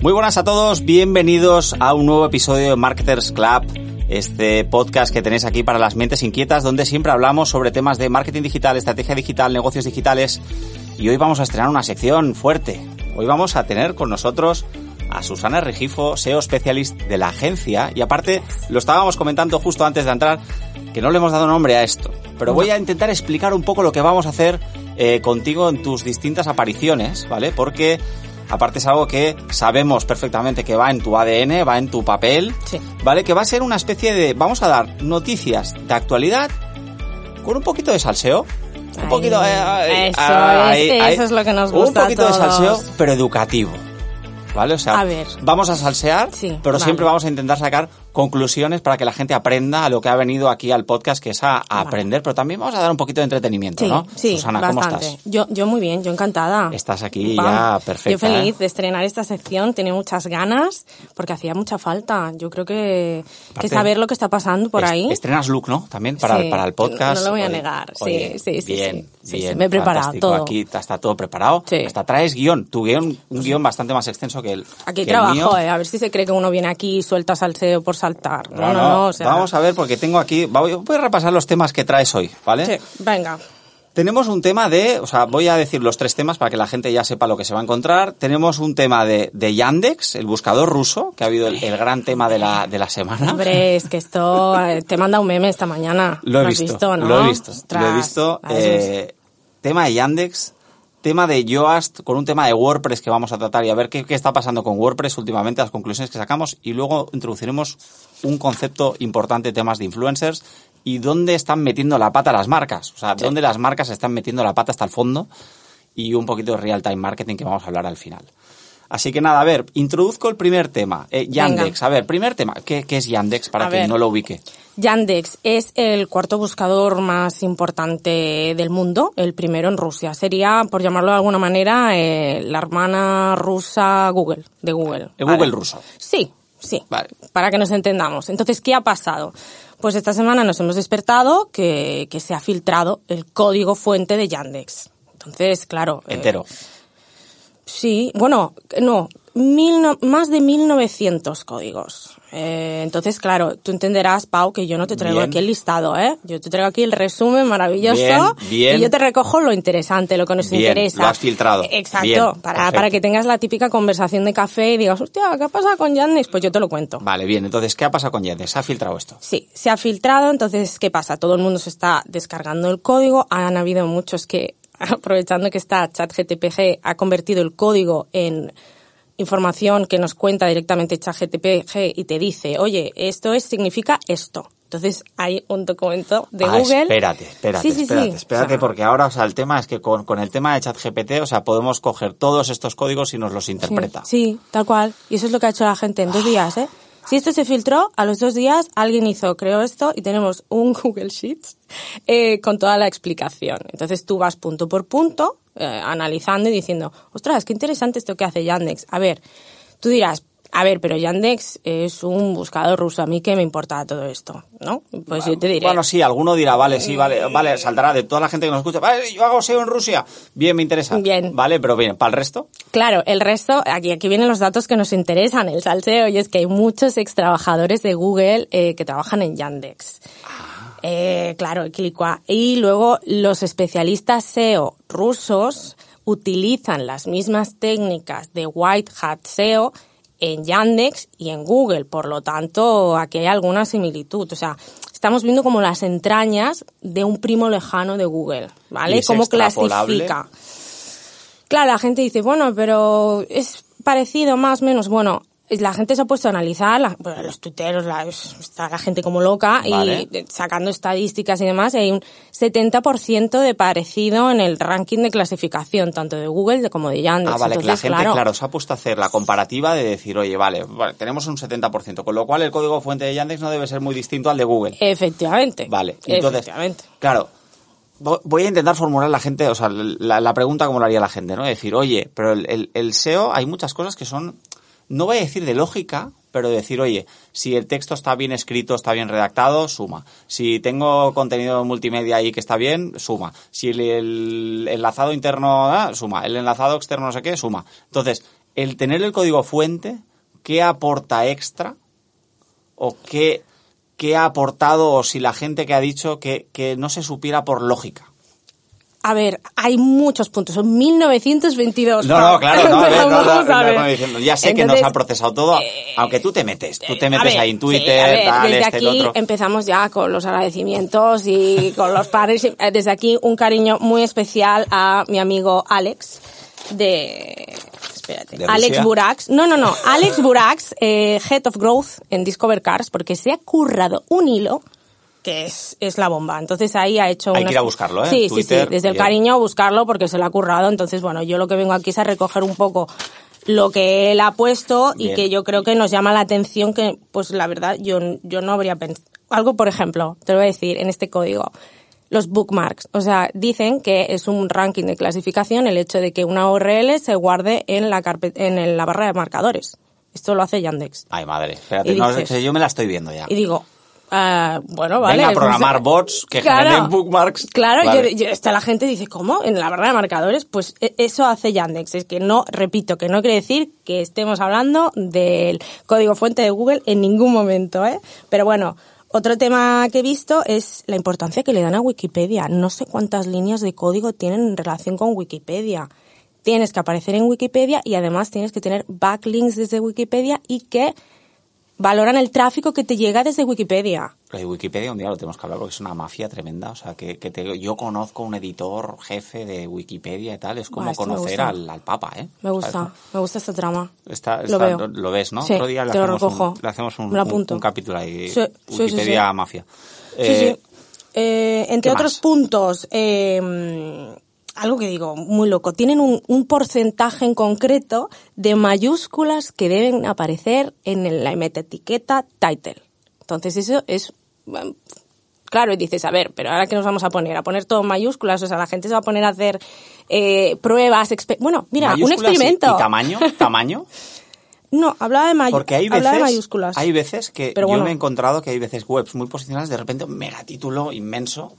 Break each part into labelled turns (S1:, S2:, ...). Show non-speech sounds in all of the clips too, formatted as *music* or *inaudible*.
S1: Muy buenas a todos, bienvenidos a un nuevo episodio de Marketers Club, este podcast que tenéis aquí para las mentes inquietas, donde siempre hablamos sobre temas de marketing digital, estrategia digital, negocios digitales. Y hoy vamos a estrenar una sección fuerte. Hoy vamos a tener con nosotros a Susana Regifo, SEO Specialist de la agencia. Y aparte, lo estábamos comentando justo antes de entrar, que no le hemos dado nombre a esto. Pero voy a intentar explicar un poco lo que vamos a hacer eh, contigo en tus distintas apariciones, ¿vale? Porque aparte es algo que sabemos perfectamente que va en tu ADN, va en tu papel,
S2: Sí.
S1: ¿vale? Que va a ser una especie de, vamos a dar noticias de actualidad con un poquito de salseo. Un poquito, eh,
S2: Eso es, eso es lo que nos
S1: Un
S2: gusta a
S1: poquito de salseo, pero educativo. ¿Vale? O sea,
S2: A ver.
S1: vamos a salsear,
S2: Sí,
S1: pero
S2: vale.
S1: siempre vamos a intentar sacar conclusiones para que la gente aprenda a lo que ha venido aquí al podcast, que es a, a aprender, pero también vamos a dar un poquito de entretenimiento,
S2: Sí,
S1: ¿no?
S2: sí,
S1: Susana,
S2: bastante.
S1: ¿cómo estás?
S2: Yo, yo muy bien, yo encantada.
S1: Estás aquí ya perfecta.
S2: Yo feliz
S1: ¿eh?
S2: de estrenar esta sección, tenía muchas ganas, porque hacía mucha falta. Yo creo que,
S1: Aparte,
S2: que saber lo que está pasando por
S1: Est-
S2: ahí.
S1: Estrenas look, ¿no? También para,
S2: Sí,
S1: para el podcast.
S2: no lo voy a
S1: Oye,
S2: negar, sí,
S1: oye,
S2: sí, sí,
S1: Bien,
S2: sí.
S1: Bien.
S2: sí, me he preparado todo.
S1: Aquí está todo preparado.
S2: Sí.
S1: Hasta traes guion. Tu guion, un guion bastante más extenso que el
S2: Aquí
S1: que el mío.
S2: trabajo, eh, a ver si se cree que uno viene aquí y suelta salseo por saltar. No, no, no. o sea,
S1: Vamos a ver, porque tengo aquí. Voy, voy a repasar los temas que traes hoy, ¿vale?
S2: Sí, venga.
S1: Tenemos un tema de, o sea, voy a decir los tres temas para que la gente ya sepa lo que se va a encontrar. Tenemos un tema de, de Yandex, el buscador ruso, que ha habido el, el gran tema de la, de la semana.
S2: Hombre, es que esto eh, te manda un meme esta mañana.
S1: Lo he
S2: has
S1: visto,
S2: ¿no?
S1: lo he visto, lo he visto. eh, tema de Yandex, tema de Yoast, con un tema de WordPress que vamos a tratar y a ver qué, qué está pasando con WordPress últimamente, las conclusiones que sacamos y luego introduciremos un concepto importante, temas de influencers y dónde están metiendo la pata las marcas, o sea, dónde las marcas están metiendo la pata hasta el fondo y un poquito de real time marketing que vamos a hablar al final. Así que nada, a ver, introduzco el primer tema. Eh, Yandex, a ver, primer tema, ¿qué, qué es Yandex para
S2: A ver.
S1: no lo ubique?
S2: Yandex es el cuarto buscador más importante del mundo, el primero en Rusia. Sería, por llamarlo de alguna manera, eh, la hermana rusa Google, de Google.
S1: El
S2: ¿vale?
S1: Google ruso.
S2: Sí, sí.
S1: Vale.
S2: Para que nos entendamos. Entonces, ¿qué ha pasado? Pues esta semana nos hemos despertado que, que se ha filtrado el código fuente de Yandex. Entonces, claro. eh,
S1: Entero.
S2: Sí, bueno, no, mil no- más de 1900 códigos. Eh, entonces, claro, tú entenderás, Pau, que yo no te traigo
S1: Bien.
S2: aquí el listado, ¿eh? Yo te traigo aquí el resumen maravilloso
S1: Bien, bien.
S2: y yo te recojo lo interesante, lo que nos
S1: Bien,
S2: interesa.
S1: lo has filtrado.
S2: Exacto,
S1: Bien,
S2: para, para que tengas la típica conversación de café y digas, hostia, ¿qué ha pasado con Yandex? Pues yo te lo cuento.
S1: Vale, bien. Entonces, ¿qué ha pasado con Yandex? ¿Se ha filtrado esto?
S2: Sí, se ha filtrado, entonces, ¿qué pasa? Todo el mundo se está descargando el código, han habido muchos que, aprovechando que está ChatGTPG, ha convertido el código en información que nos cuenta directamente ChatGTPG y te dice, oye, esto es, significa esto. Entonces hay un documento de
S1: Ah,
S2: Google.
S1: Espérate, espérate,
S2: Sí, sí, sí.
S1: espérate, espérate,
S2: O sea,
S1: porque ahora, o sea, el tema es que con, con el tema de ChatGPT, o sea, podemos coger todos estos códigos y nos los interpreta.
S2: Sí, tal cual. Y eso es lo que ha hecho la gente en dos días, ¿eh? Si esto se filtró, a los dos días alguien hizo, creó esto y tenemos un *laughs* Google Sheets eh, con toda la explicación. Entonces tú vas punto por punto, eh, analizando y diciendo, ostras, qué interesante esto que hace Yandex. A ver, tú dirás, a ver, pero Yandex es un buscador ruso, a mí qué me importa todo esto, ¿no? Pues yo te diré.
S1: Bueno, sí, alguno dirá, vale, sí, vale, vale, saldrá de toda la gente que nos escucha, vale, yo hago SEO en Rusia, bien, me interesa.
S2: Bien.
S1: Vale, pero bien, ¿para el resto?
S2: Claro, el resto, aquí, aquí vienen los datos que nos interesan, el salseo, y es que hay muchos ex trabajadores de Google eh, que trabajan en Yandex. Eh, claro. Y luego los especialistas SEO rusos utilizan las mismas técnicas de White Hat SEO en Yandex y en Google. Por lo tanto, aquí hay alguna similitud. O sea, estamos viendo como las entrañas de un primo lejano de Google,
S1: ¿Y
S2: ¿vale? ¿Cómo clasifica? Claro, la gente dice, bueno, pero es parecido más o menos. Bueno, la gente se ha puesto a analizar, la- bueno, los tuiteros, la, está la gente como loca
S1: Vale.
S2: y sacando estadísticas y demás, hay un 70% de parecido en el ranking de clasificación, tanto de Google como de Yandex.
S1: Ah, vale, que la
S2: Entonces,
S1: gente, claro. se ha puesto a hacer la comparativa de decir, oye, vale, vale, tenemos un 70%, con lo cual el código fuente de Yandex no debe ser muy distinto al de Google.
S2: Efectivamente.
S1: Vale, entonces,
S2: Efectivamente.
S1: claro, vo- voy a intentar formular la gente, o sea, la, la pregunta como lo haría la gente, ¿no? Decir, oye, pero el, el- el SEO hay muchas cosas que son, no voy a decir de lógica, pero decir, oye, si el texto está bien escrito, está bien redactado, suma. Si tengo contenido multimedia ahí que está bien, suma. Si el, enlazado interno, ah, suma. El enlazado externo no sé qué, suma. Entonces, el tener el código fuente, ¿qué aporta extra? o qué, qué ha aportado o si la gente que ha dicho que, que no se supiera por lógica.
S2: A ver, hay muchos puntos. Son 1922.
S1: No, no, claro, no, a ver, no, ya sé que nos ha procesado todo,
S2: eh,
S1: aunque tú te metes, tú te metes
S2: ver,
S1: ahí en Twitter,
S2: a ver,
S1: tal,
S2: desde
S1: este, el
S2: aquí
S1: otro.
S2: empezamos ya con los agradecimientos y con los padres. Eh, Desde aquí un cariño muy especial a mi amigo Alex de... Espérate.
S1: ¿De
S2: Alex? Burax. No, no, no. Alex Burax, eh, Head of Growth en Discover Cars, porque se ha currado un hilo que es, es la bomba. Entonces ahí ha hecho
S1: Hay que ir a buscarlo, ¿eh?
S2: Sí, sí,
S1: Twitter,
S2: sí. Desde el cariño buscarlo porque se lo ha currado. Entonces, bueno, yo lo que vengo aquí es a recoger un poco lo que él ha puesto y que yo creo que nos llama la atención que, pues la verdad, yo, yo no habría pensado. Algo, por ejemplo, te lo voy a decir en este código. Los bookmarks. O sea, dicen que es un ranking de clasificación el hecho de que una URL se guarde en la, en la barra de marcadores. Esto lo hace Yandex.
S1: Ay, madre, espérate, no,
S2: dices-
S1: yo me la estoy viendo ya.
S2: Y digo, ah, bueno, vale.
S1: Venga a programar bots que
S2: claro,
S1: generen bookmarks.
S2: Claro,
S1: Vale.
S2: yo, yo- está la gente dice, ¿cómo? En la barra de marcadores, pues e- eso hace Yandex. Es que no, repito, que no quiere decir que estemos hablando del código fuente de Google en ningún momento, ¿eh? Pero bueno, otro tema que he visto es la importancia que le dan a Wikipedia. No sé cuántas líneas de código tienen en relación con Wikipedia. Tienes que aparecer en Wikipedia y además tienes que tener backlinks desde Wikipedia y que valoran el tráfico que te llega desde Wikipedia.
S1: Lo de Wikipedia un día lo tenemos que hablar porque es una mafia tremenda. O sea, que, que te- yo conozco un editor jefe de Wikipedia y tal. Es como conocer al, al Papa, ¿eh?
S2: Me gusta,
S1: ¿Sabes?
S2: me gusta esta trama.
S1: Está,
S2: Lo veo.
S1: lo ves, ¿no?
S2: Sí,
S1: Otro día le hacemos,
S2: recojo.
S1: un, le hacemos un, capítulo ahí.
S2: Sí,
S1: Wikipedia
S2: sí.
S1: mafia.
S2: Sí,
S1: Eh,
S2: sí. Eh, entre
S1: ¿qué
S2: otros
S1: más?
S2: puntos, eh, algo que digo muy loco, tienen un, un porcentaje en concreto de mayúsculas que deben aparecer en la etiqueta title. Entonces eso es claro y dices a ver, pero ahora qué nos vamos a poner a poner todo en mayúsculas, o sea la gente se va a poner a hacer eh, pruebas, bueno mira un
S1: mayúsculas y-
S2: experimento.
S1: ¿Y, tamaño? ¿Tamaño?
S2: No, hablaba de, mayu-
S1: Porque hay
S2: de
S1: veces,
S2: mayúsculas.
S1: hay veces que
S2: Pero
S1: yo
S2: bueno.
S1: me he encontrado que hay veces webs muy posicionadas, de repente un megatítulo inmenso.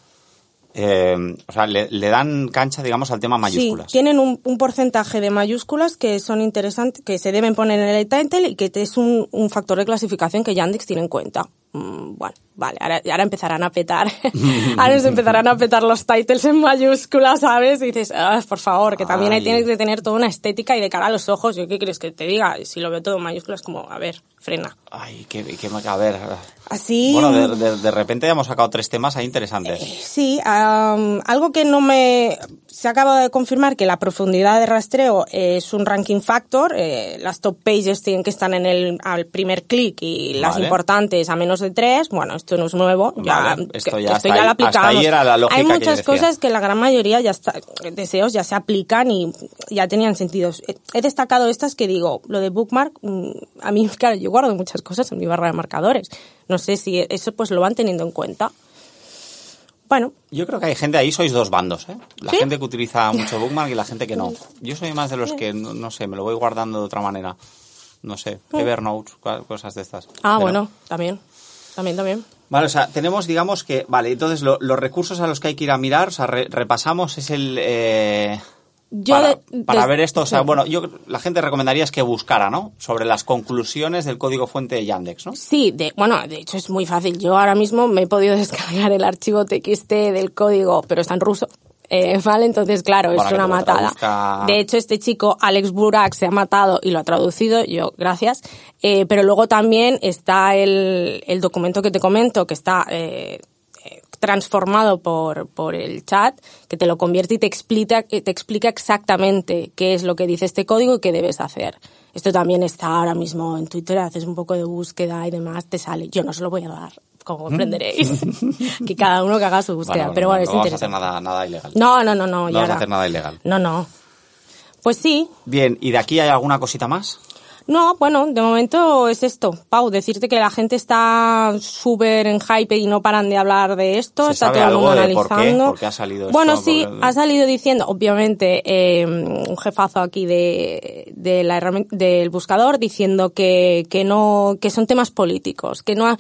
S1: Eh, o sea, le, le dan cancha, digamos, al tema mayúsculas.
S2: Sí, tienen un, un porcentaje de mayúsculas que son interesantes, que se deben poner en el title y que es un, un factor de clasificación que Yandex tiene en cuenta. Mm, bueno, vale, ahora, ahora empezarán a petar, *laughs* ahora se empezarán a petar los titles en mayúsculas, ¿sabes? Y dices, "Ah, por favor, que también ahí tienes que tener toda una estética y de cara a los ojos. ¿Yo qué quieres que te diga? Si lo veo todo en mayúsculas, como, a ver, frena.
S1: Ay, qué, qué a ver.
S2: Así.
S1: Bueno, de, de- de repente ya hemos sacado tres temas ahí interesantes.
S2: Sí, am, algo que no me... Se acaba de confirmar que la profundidad de rastreo es un ranking factor. eh, las top pages tienen que estar en el al primer clic y las
S1: Vale.
S2: importantes a menos de tres. Bueno, esto no es nuevo. Ya,
S1: Vale, esto ya
S2: esto
S1: hasta
S2: ya
S1: ahí-
S2: lo
S1: hasta
S2: aplicamos.
S1: ahí era la lógica
S2: Hay muchas cosas que la gran mayoría ya está, deseos ya se aplican y ya tenían sentido. He- destacado estas que digo, lo de bookmark, mm, a mí, *laughs* claro, yo guardo muchas cosas en mi barra de marcadores. No sé si eso pues lo van teniendo en cuenta. Bueno,
S1: Yo creo que hay gente ahí, sois dos bandos, ¿eh? La
S2: ¿Sí?
S1: gente que utiliza *laughs* mucho Bookmark y la gente que no. *laughs* Yo soy más de los que, no, no sé, me lo voy guardando de otra manera. No sé, Evernote, cua- cosas de estas.
S2: Ah,
S1: Pero-
S2: bueno, también. También, también.
S1: Vale, o sea, tenemos, digamos que, vale, entonces lo- los recursos a los que hay que ir a mirar, o sea, re- repasamos, es el... eh,
S2: Yo
S1: para,
S2: de-
S1: para ver esto, o sea,
S2: sí.
S1: bueno, yo la gente recomendaría es que buscara, ¿no? Sobre las conclusiones del código fuente de Yandex, ¿no?
S2: Sí, de, bueno, de hecho es muy fácil. Yo ahora mismo me he podido *laughs* descargar el archivo TXT del código, pero está en ruso. Eh, vale, entonces claro,
S1: Para
S2: es una matada.
S1: traduzca.
S2: De hecho, este chico, Alex Burak, se ha matado y lo ha traducido, yo, gracias. Eh, pero luego también está el, el documento que te comento, que está eh, eh, transformado por, por el chat, que te lo convierte y te explica, te explica exactamente qué es lo que dice este código y qué debes hacer. Esto también está ahora mismo en Twitter, haces un poco de búsqueda y demás, te sale. Yo no se lo voy a dar, como comprenderéis. *laughs* que cada uno que haga su búsqueda.
S1: Bueno,
S2: pero
S1: no,
S2: bueno,
S1: no
S2: es
S1: vamos a hacer
S2: interesante.
S1: nada, nada ilegal.
S2: No, no, no, no.
S1: No
S2: y
S1: vamos a
S2: ahora-
S1: hacer nada ilegal.
S2: No, no. Pues sí.
S1: Bien, ¿y de aquí hay alguna cosita más?
S2: No, bueno, de momento es esto. Pau, decirte que la gente está súper en hype y no paran de hablar de esto.
S1: ¿Se
S2: está
S1: sabe
S2: todo el mundo
S1: de por qué?
S2: analizando.
S1: ¿Por qué ha salido esto?
S2: Bueno, sí,
S1: Porque-
S2: ha salido diciendo, obviamente, eh, un jefazo aquí de, de la herramienta, del buscador diciendo que, que no, que son temas políticos, que no ha-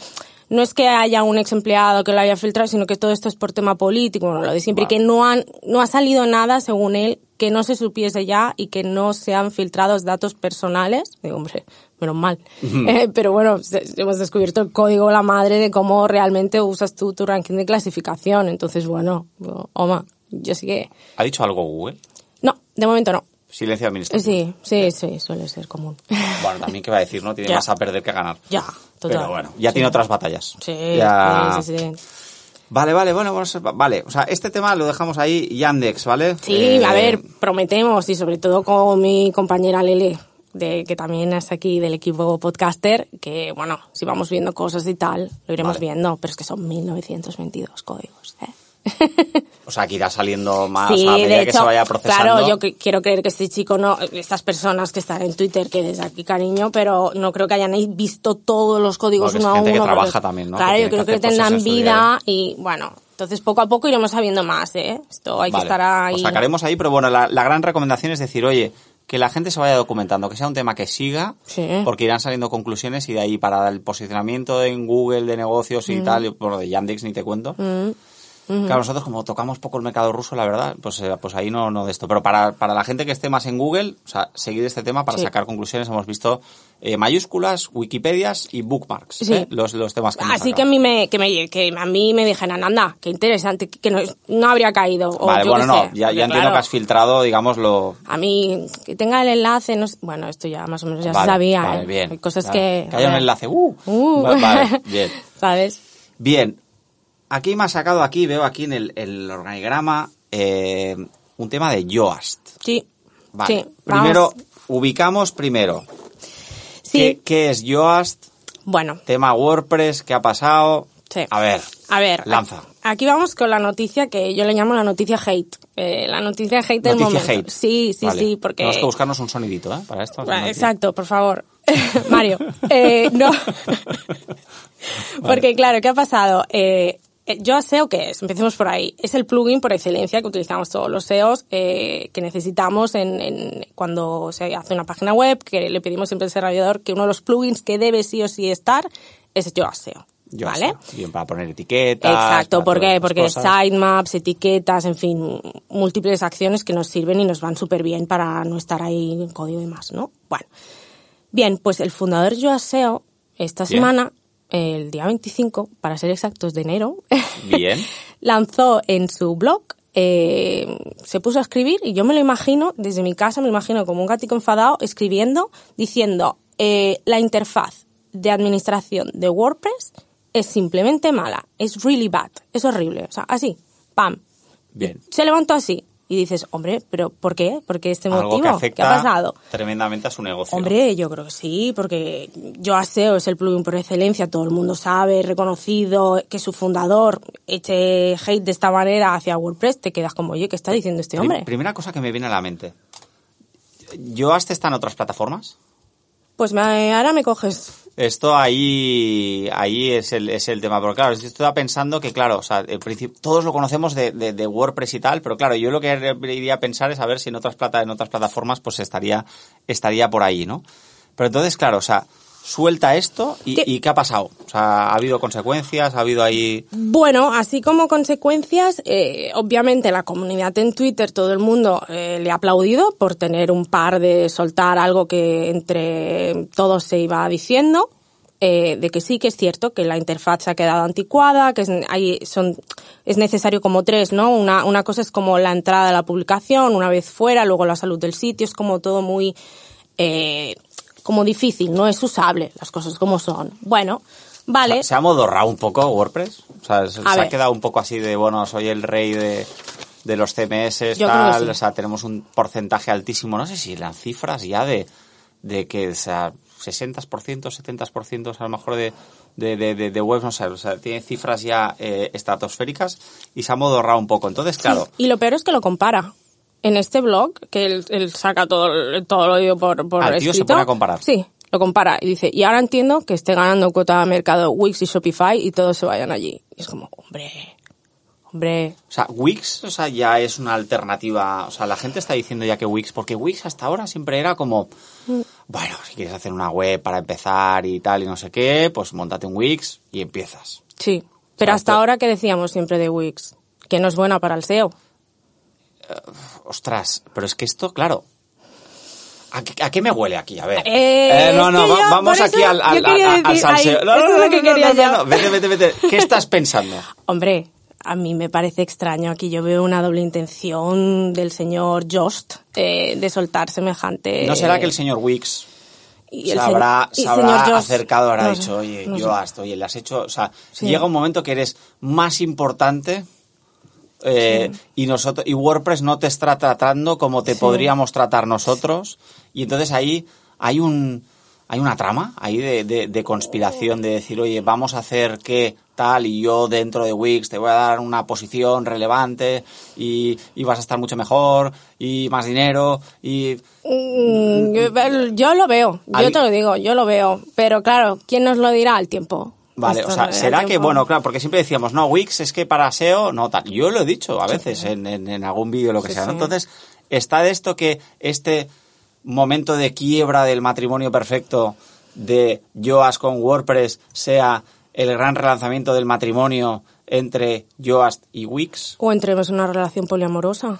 S2: no es que haya un ex empleado que lo haya filtrado, sino que todo esto es por tema político, bueno, lo de siempre,
S1: Vale.
S2: y que no han, no ha salido nada, según él, que no se supiese ya y que no se han filtrado datos personales. Digo, hombre, menos mal. Eh, pero bueno, hemos descubierto el código la madre de cómo realmente usas tú tu ranking de clasificación. Entonces, bueno, Oma, yo sí que...
S1: ¿Ha dicho algo Google?
S2: No, de momento no.
S1: Silencio administrativo.
S2: Sí, sí, sí, suele ser común.
S1: Bueno, también que va a decir, ¿no? Tiene *laughs* más a perder que a ganar.
S2: ya, total.
S1: Pero bueno, ya
S2: Sí.
S1: tiene otras batallas.
S2: Sí,
S1: Ya-
S2: sí, sí.
S1: Vale, vale, bueno, vamos vale. O sea, este tema lo dejamos ahí, Yandex, ¿vale?
S2: Sí,
S1: Eh,
S2: a ver, prometemos y sobre todo con mi compañera Lele, de, que también es aquí del equipo podcaster, que bueno, si vamos viendo cosas y tal, lo iremos
S1: Vale.
S2: viendo, pero es que son 1922 códigos. ¿eh? *laughs*
S1: O sea, que irá saliendo más
S2: Sí,
S1: a medida
S2: de
S1: que
S2: hecho,
S1: se vaya procesando.
S2: claro, yo que- quiero creer que este chico no, estas personas que están en Twitter, que desde aquí cariño, pero no creo que hayan visto todos los códigos uno a
S1: gente que
S2: uno.
S1: trabaja
S2: porque-
S1: también, ¿no?
S2: Claro,
S1: Que
S2: yo creo
S1: que
S2: que tendrán vida y bueno, entonces poco a poco iremos sabiendo más, ¿eh? Esto hay
S1: Vale,
S2: que estar ahí.
S1: Lo sacaremos ahí, pero bueno, la, la gran recomendación es decir, oye, que la gente se vaya documentando, que sea un tema que siga,
S2: Sí.
S1: porque irán saliendo conclusiones y de ahí para el posicionamiento en Google de negocios y tal, y, bueno, de Yandex ni te cuento.
S2: Mm.
S1: Claro, nosotros como tocamos poco el mercado ruso, la verdad, pues, eh, pues ahí no, no de esto. Pero para, para la gente que esté más en Google, o sea, seguir este tema para
S2: Sí.
S1: sacar conclusiones, hemos visto eh, mayúsculas, wikipedias y bookmarks,
S2: Sí.
S1: ¿eh? los, los temas que
S2: Así que a mí me, que me, que a mí me dijeran, anda, qué interesante, que no, no habría caído. o
S1: Vale,
S2: yo
S1: bueno, no,
S2: sé,
S1: ya, ya entiendo
S2: claro,
S1: que has filtrado, digamos, lo,
S2: A mí, que tenga el enlace, no sé- bueno, esto ya más o menos ya
S1: Vale,
S2: se sabía,
S1: vale,
S2: ¿eh?
S1: bien.
S2: Hay cosas que...
S1: Que haya un enlace. ¡Uh!
S2: Uh.
S1: Va- Vale, *laughs* bien.
S2: ¿Sabes?
S1: Bien. Aquí me ha sacado, aquí veo aquí en el, el organigrama, eh, un tema de Yoast.
S2: Sí.
S1: Vale.
S2: Sí,
S1: primero, ubicamos primero.
S2: Sí.
S1: ¿Qué, qué es Yoast?
S2: Bueno,
S1: Tema WordPress, ¿qué ha pasado?
S2: Sí.
S1: A ver.
S2: a ver.
S1: Lanza.
S2: Aquí vamos con la noticia que yo le llamo la noticia hate. Eh, la noticia hate del
S1: Noticia
S2: momento.
S1: hate.
S2: Sí, sí,
S1: Vale.
S2: sí, porque...
S1: Tenemos que buscarnos un sonidito, ¿eh? Para esto.
S2: Exacto, por favor. *laughs* Mario. Eh, no. *laughs* Porque claro, ¿qué ha pasado? Eh, yo SEO, ¿qué es? Empecemos por ahí. Es el plugin por excelencia que utilizamos todos los SEOs que necesitamos en, en cuando se hace una página web, que le pedimos siempre al desarrollador que uno de los plugins que debe sí o sí estar es Yoast SEO. ¿Vale?
S1: Bien, para poner etiquetas.
S2: Exacto, ¿por qué? Porque
S1: cosas.
S2: sitemaps, etiquetas, en fin, múltiples acciones que nos sirven y nos van súper bien para no estar ahí en código y demás, ¿no? Bueno, bien, pues el fundador Yoaseo, esta
S1: Bien.
S2: semana, el día 25, para ser exactos, de enero, *laughs*
S1: Bien.
S2: lanzó en su blog, eh, se puso a escribir y yo me lo imagino, desde mi casa me lo imagino como un gático enfadado, escribiendo, diciendo, eh, la interfaz de administración de WordPress es simplemente mala, es really bad, es horrible, o sea, así, pam.
S1: Bien.
S2: Se levantó así y dices, hombre, pero ¿por qué? ¿Por qué este motivo?
S1: Algo que afecta
S2: ¿Qué ha pasado?
S1: tremendamente a su negocio.
S2: Hombre, yo creo que sí, porque yo SEO es el plugin por excelencia, todo el mundo sabe, reconocido, que su fundador eche hate de esta manera hacia WordPress, te quedas como, oye, ¿qué está diciendo este hombre?
S1: primera cosa que me viene a la mente. ¿Yoast está en otras plataformas?
S2: Pues me, ahora me coges.
S1: Esto ahí, ahí es el, es el tema. Pero claro, estaba pensando que, claro, o sea, el todos lo conocemos de, de, de WordPress y tal, pero claro, yo lo que iría a pensar es a ver si en otras, plata, en otras plataformas pues estaría, estaría por ahí, ¿no? Pero entonces, claro, o sea, suelta esto y
S2: ¿Qué?
S1: ¿y qué ha pasado? O sea, ¿ha habido consecuencias? ¿Ha habido ahí...?
S2: Bueno, así como consecuencias, eh, obviamente la comunidad en Twitter, todo el mundo eh, le ha aplaudido por tener un par de soltar algo que entre todos se iba diciendo, eh, de que sí que es cierto que la interfaz se ha quedado anticuada, que es, hay, son, es necesario como tres, ¿no? Una, una cosa es como la entrada de la publicación, una vez fuera, luego la salud del sitio, es como todo muy, eh, como difícil, no es usable, las cosas como son. Bueno, vale.
S1: ¿Se ha modorrado un poco WordPress? O sea, se, ha quedado un poco así de, bueno, soy el rey de, de los CMS,
S2: Yo
S1: tal,
S2: sí.
S1: o sea, tenemos un porcentaje altísimo, no sé si las cifras ya de, de que, o sea, 60%, 70% a lo mejor de, de, de, de, de webs, no sé, o sea, tiene cifras ya eh, estratosféricas y se ha modorrado un poco. Entonces, claro,
S2: Y lo peor es que lo compara. En este blog, que él, él saca todo, todo lo oído por, por
S1: Ah, el tío se
S2: escrito.
S1: pone a comparar.
S2: Sí, lo compara. Y dice, y ahora entiendo que esté ganando cuota de mercado Wix y Shopify y todos se vayan allí. Y es como, hombre, hombre.
S1: O sea, Wix, o sea, ya es una alternativa. O sea, la gente está diciendo ya que Wix, porque Wix hasta ahora siempre era como, bueno, si quieres hacer una web para empezar y tal y no sé qué, pues montate un Wix y empiezas.
S2: Sí. Pero
S1: sea,
S2: hasta ahora que decíamos siempre de Wix, que no es buena para el SEO.
S1: Ostras, pero es que esto, claro. ¿A qué, a qué me huele aquí? A ver.
S2: Eh,
S1: no,
S2: es
S1: no,
S2: que
S1: va-
S2: yo,
S1: vamos aquí al, al, al- al salseo. No, no, no, no, no, no, no, no. Vete, vete, vete. ¿Qué *laughs* estás pensando?
S2: Hombre, a mí me parece extraño. Aquí yo veo una doble intención del señor Jost eh, de soltar semejante.
S1: ¿No será que el señor Wix
S2: y
S1: se
S2: el se-
S1: habrá,
S2: y
S1: se habrá acercado, habrá
S2: no sé,
S1: dicho, oye,
S2: no
S1: yo
S2: sé.
S1: hasta, oye, le has hecho, o sea,
S2: Sí.
S1: llega un momento que eres más importante eh, y nosotros y WordPress no te está tratando como te
S2: Sí.
S1: podríamos tratar nosotros y entonces ahí hay un hay una trama ahí de, de, de conspiración de decir oye vamos a hacer que tal y yo dentro de Wix te voy a dar una posición relevante y, y vas a estar mucho mejor y más dinero y
S2: Mm, yo- yo lo veo, yo te lo digo, yo lo veo. Pero claro, ¿quién nos lo dirá al tiempo?
S1: Vale,
S2: Esto
S1: o sea, será que, bueno, claro, porque siempre decíamos, no, Wix es que para SEO, no tal. Yo lo he dicho a veces en, en, en algún vídeo, lo que
S2: Sí,
S1: sea. ¿no? Entonces, está de esto que este momento de quiebra del matrimonio perfecto de Yoast con WordPress sea el gran relanzamiento del matrimonio entre Yoast y Wix.
S2: O entremos en una relación poliamorosa.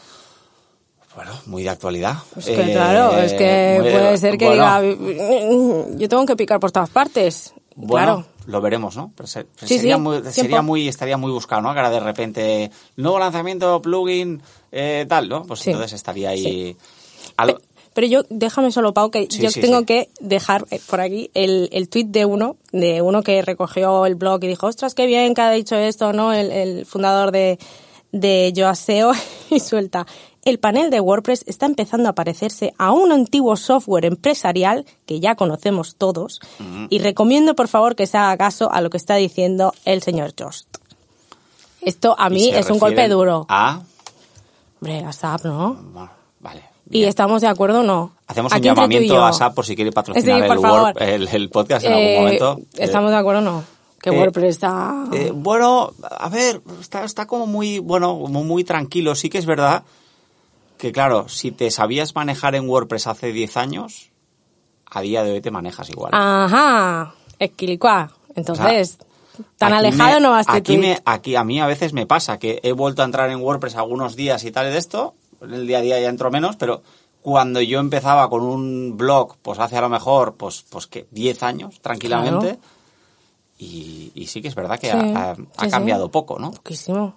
S1: Bueno, muy de actualidad.
S2: Es que
S1: Eh,
S2: claro, es que
S1: muy-
S2: puede ser que
S1: bueno,
S2: diga, yo tengo que picar por todas partes.
S1: Bueno,
S2: claro.
S1: lo veremos, ¿no? Pero se-
S2: Sí,
S1: sería,
S2: sí,
S1: muy, sería muy, estaría muy buscado, ¿no? Que ahora de repente, nuevo lanzamiento, plugin, eh, tal, ¿no? Pues
S2: Sí.
S1: entonces estaría ahí.
S2: Pero yo, déjame solo, Pau, que yo tengo que dejar eh, por aquí el, el tweet de uno, de uno que recogió el blog y dijo, ostras, qué bien que ha dicho esto, ¿no? El, el fundador de, de Yoaseo *laughs* y suelta. El panel de WordPress está empezando a parecerse a un antiguo software empresarial que ya conocemos todos y recomiendo por favor que se haga caso a lo que está diciendo el señor Jost. Esto a mí es un golpe duro.
S1: A.
S2: Hombre, a SAP, ¿no?
S1: Vale.
S2: ¿Y estamos de acuerdo o no?
S1: Hacemos un
S2: Aquí
S1: llamamiento a SAP por si quiere patrocinar
S2: Sí,
S1: el,
S2: favor.
S1: Word- el, el podcast en
S2: Eh,
S1: algún momento.
S2: ¿Estamos de acuerdo o no? Que
S1: eh,
S2: WordPress está...
S1: Eh, bueno, a ver, está, está como muy, bueno, como muy tranquilo. Sí que es verdad que, claro, si te sabías manejar en WordPress hace 10 años, a día de hoy te manejas igual.
S2: Ajá, esquilicua. Entonces, tan
S1: Aquí
S2: alejado
S1: me-
S2: no vas
S1: aquí,
S2: tweet.
S1: me, aquí a mí a veces me pasa que he vuelto a entrar en WordPress algunos días y tal de esto, en el día a día ya entro menos, pero cuando yo empezaba con un blog, pues hace a lo mejor, pues, pues que 10 años, tranquilamente,
S2: Claro.
S1: y, y sí que es verdad que
S2: Sí,
S1: ha, ha-
S2: sí,
S1: ha
S2: sí.
S1: cambiado poco, ¿no?
S2: Poquísimo.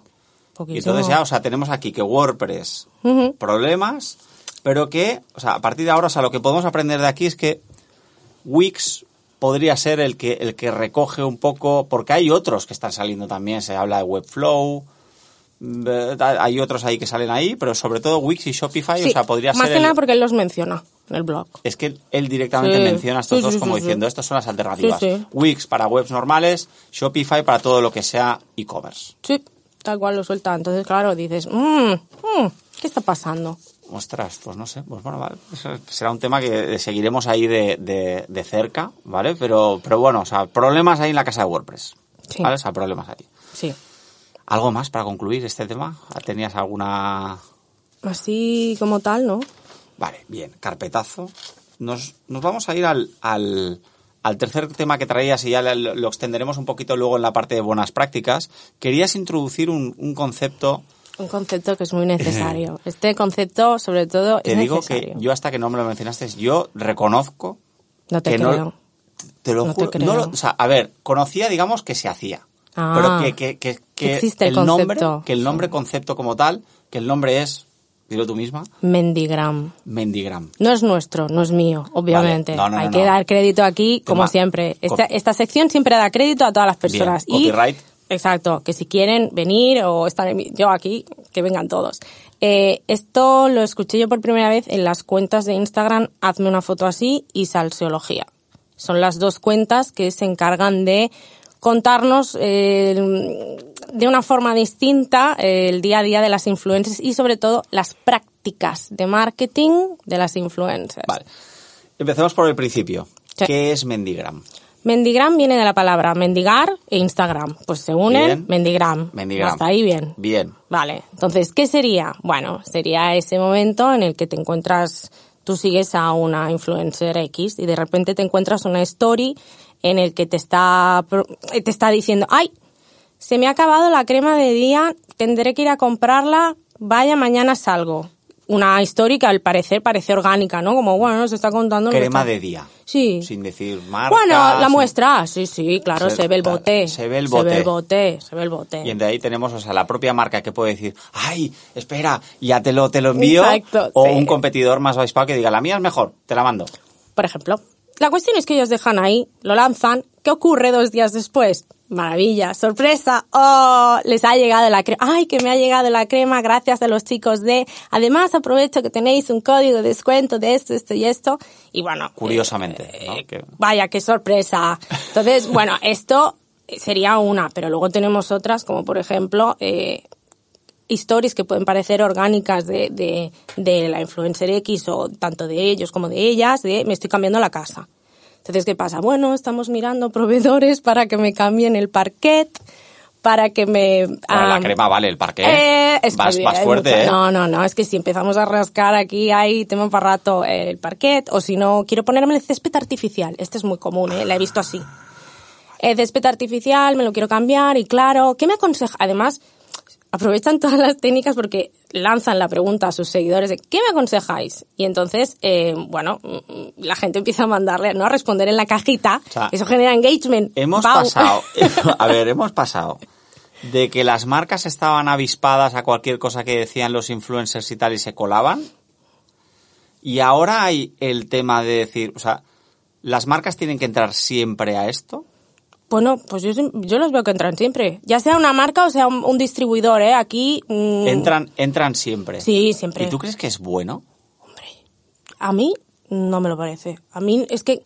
S1: Y entonces ya, o sea, tenemos aquí que WordPress, problemas, pero que, o sea, a partir de ahora, o sea, lo que podemos aprender de aquí es que Wix podría ser el que, el que recoge un poco, porque hay otros que están saliendo también, se habla de Webflow, mm, eh, hay otros ahí que salen ahí, pero sobre todo Wix y Shopify,
S2: Sí,
S1: o sea, podría
S2: más
S1: ser
S2: que nada porque él los menciona en el blog.
S1: es que él directamente
S2: Sí.
S1: menciona estos
S2: Sí,
S1: dos como diciendo, estas son las alternativas.
S2: Sí, sí.
S1: Wix para webs normales, Shopify para todo lo que sea e-commerce.
S2: Sí, tal cual lo suelta. Entonces, claro, dices, mmm, mm, ¿qué está pasando?
S1: Ostras, pues no sé, pues bueno, vale. Será un tema que seguiremos ahí de, de, de cerca, ¿vale? Pero, pero bueno, o sea, problemas ahí en la casa de WordPress.
S2: Sí.
S1: ¿Vale? O sea, problemas ahí.
S2: Sí.
S1: ¿Algo más para concluir este tema? ¿Tenías alguna...?
S2: Así como tal, ¿no?
S1: Vale, bien, carpetazo. Nos, nos vamos a ir al, al, al tercer tema que traías y ya lo, extenderemos un poquito luego en la parte de buenas prácticas. Querías introducir un, un concepto
S2: Un concepto que es muy necesario. *clears throat* Este concepto, sobre todo,
S1: Te
S2: es
S1: digo
S2: necesario.
S1: que yo hasta que no me lo mencionaste, yo reconozco
S2: No te
S1: que
S2: creo.
S1: no te lo
S2: No te
S1: juro,
S2: creo.
S1: no lo- o sea, a ver, conocía digamos que se hacía.
S2: Ah,
S1: pero que, que, que, que
S2: existe el
S1: nombre,
S2: concepto.
S1: que el nombre concepto como tal, que el nombre es, dilo tú misma,
S2: Mendigram.
S1: Mendigram.
S2: No es nuestro, no es mío, obviamente.
S1: No, no, no,
S2: Hay
S1: no.
S2: que dar crédito aquí, como siempre. Esta, esta sección siempre da crédito a todas las personas.
S1: Bien,
S2: y
S1: copyright.
S2: Exacto, que si quieren venir o estar en mi- yo aquí, que vengan todos. Eh, esto lo escuché yo por primera vez en las cuentas de Instagram, hazme una foto así y salseología. Son las dos cuentas que se encargan de contarnos eh, de una forma distinta eh, el día a día de las influencers y sobre todo las prácticas de marketing de las influencers.
S1: Vale. Empecemos por el principio.
S2: Sí.
S1: ¿Qué es Mendigram?
S2: Mendigram viene de la palabra mendigar e Instagram. Pues se unen,
S1: Bien.
S2: mendigram.
S1: Mendigram.
S2: Hasta ahí bien.
S1: Bien.
S2: Vale, entonces, ¿qué sería? Bueno, sería ese momento en el que te encuentras, tú sigues a una influencer X y de repente te encuentras una story en el que te está, te está diciendo, ay, se me ha acabado la crema de día, tendré que ir a comprarla, vaya, mañana salgo. Una historia que al parecer parece orgánica, ¿no? Como, bueno, se está contando...
S1: Crema de día.
S2: Sí.
S1: Sin decir marca.
S2: Bueno, la
S1: sin-
S2: muestra, sí, sí, claro,
S1: Se-
S2: se, ve el bote.
S1: se ve el
S2: Se ve
S1: bote.
S2: el bote, se ve el bote.
S1: Y de ahí tenemos, o sea, la propia marca que puede decir, ay, espera, ya te lo, te lo envío.
S2: Exacto,
S1: o
S2: sí.
S1: un competidor más avispado que diga, la mía es mejor, te la mando.
S2: por ejemplo. La cuestión es que ellos dejan ahí, lo lanzan. ¿Qué ocurre dos días después? Maravilla, sorpresa. Oh, les ha llegado la crema. Ay, que me ha llegado la crema gracias a los chicos de. Además, aprovecho que tenéis un código de descuento de esto, esto y esto. Y bueno.
S1: Curiosamente,
S2: eh,
S1: ¿no? Que-
S2: Vaya, qué sorpresa. Entonces, *laughs* bueno, esto sería una, pero luego tenemos otras, como por ejemplo, eh, stories que pueden parecer orgánicas de, de, de la influencer X o tanto de ellos como de ellas, de me estoy cambiando la casa. Entonces, ¿qué pasa? Bueno, estamos mirando proveedores para que me cambien el parquet, para que me...
S1: Bueno,
S2: ah,
S1: la crema vale, el parque.
S2: eh, es que
S1: vas,
S2: hay
S1: vas fuerte, ¿eh?
S2: No, no, no, es que si empezamos a rascar aquí, hay tema para rato eh, el parquet, o si no, quiero ponerme el césped artificial. Este es muy común, ¿eh? la he visto así. El césped artificial, me lo quiero cambiar, y claro, ¿qué me aconseja? Además, aprovechan todas las técnicas porque lanzan la pregunta a sus seguidores de ¿qué me aconsejáis? Y entonces, eh, bueno, mm, la gente empieza a mandarle, no a responder en la cajita,
S1: O sea,
S2: eso genera engagement.
S1: Hemos
S2: Pau.
S1: pasado, *laughs* *laughs* a ver, hemos pasado de que las marcas estaban avispadas a cualquier cosa que decían los influencers y tal y se colaban. Y ahora hay el tema de decir, o sea, las marcas tienen que entrar siempre a esto.
S2: Bueno, pues yo, yo los veo que entran siempre. Ya sea una marca o sea un, un distribuidor, ¿eh? Aquí... mm,
S1: Entran, entran siempre.
S2: Sí, siempre.
S1: ¿Y tú crees que es bueno?
S2: Hombre, a mí no me lo parece. A mí es que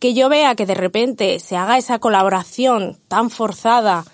S2: que yo vea que de repente se haga esa colaboración tan forzada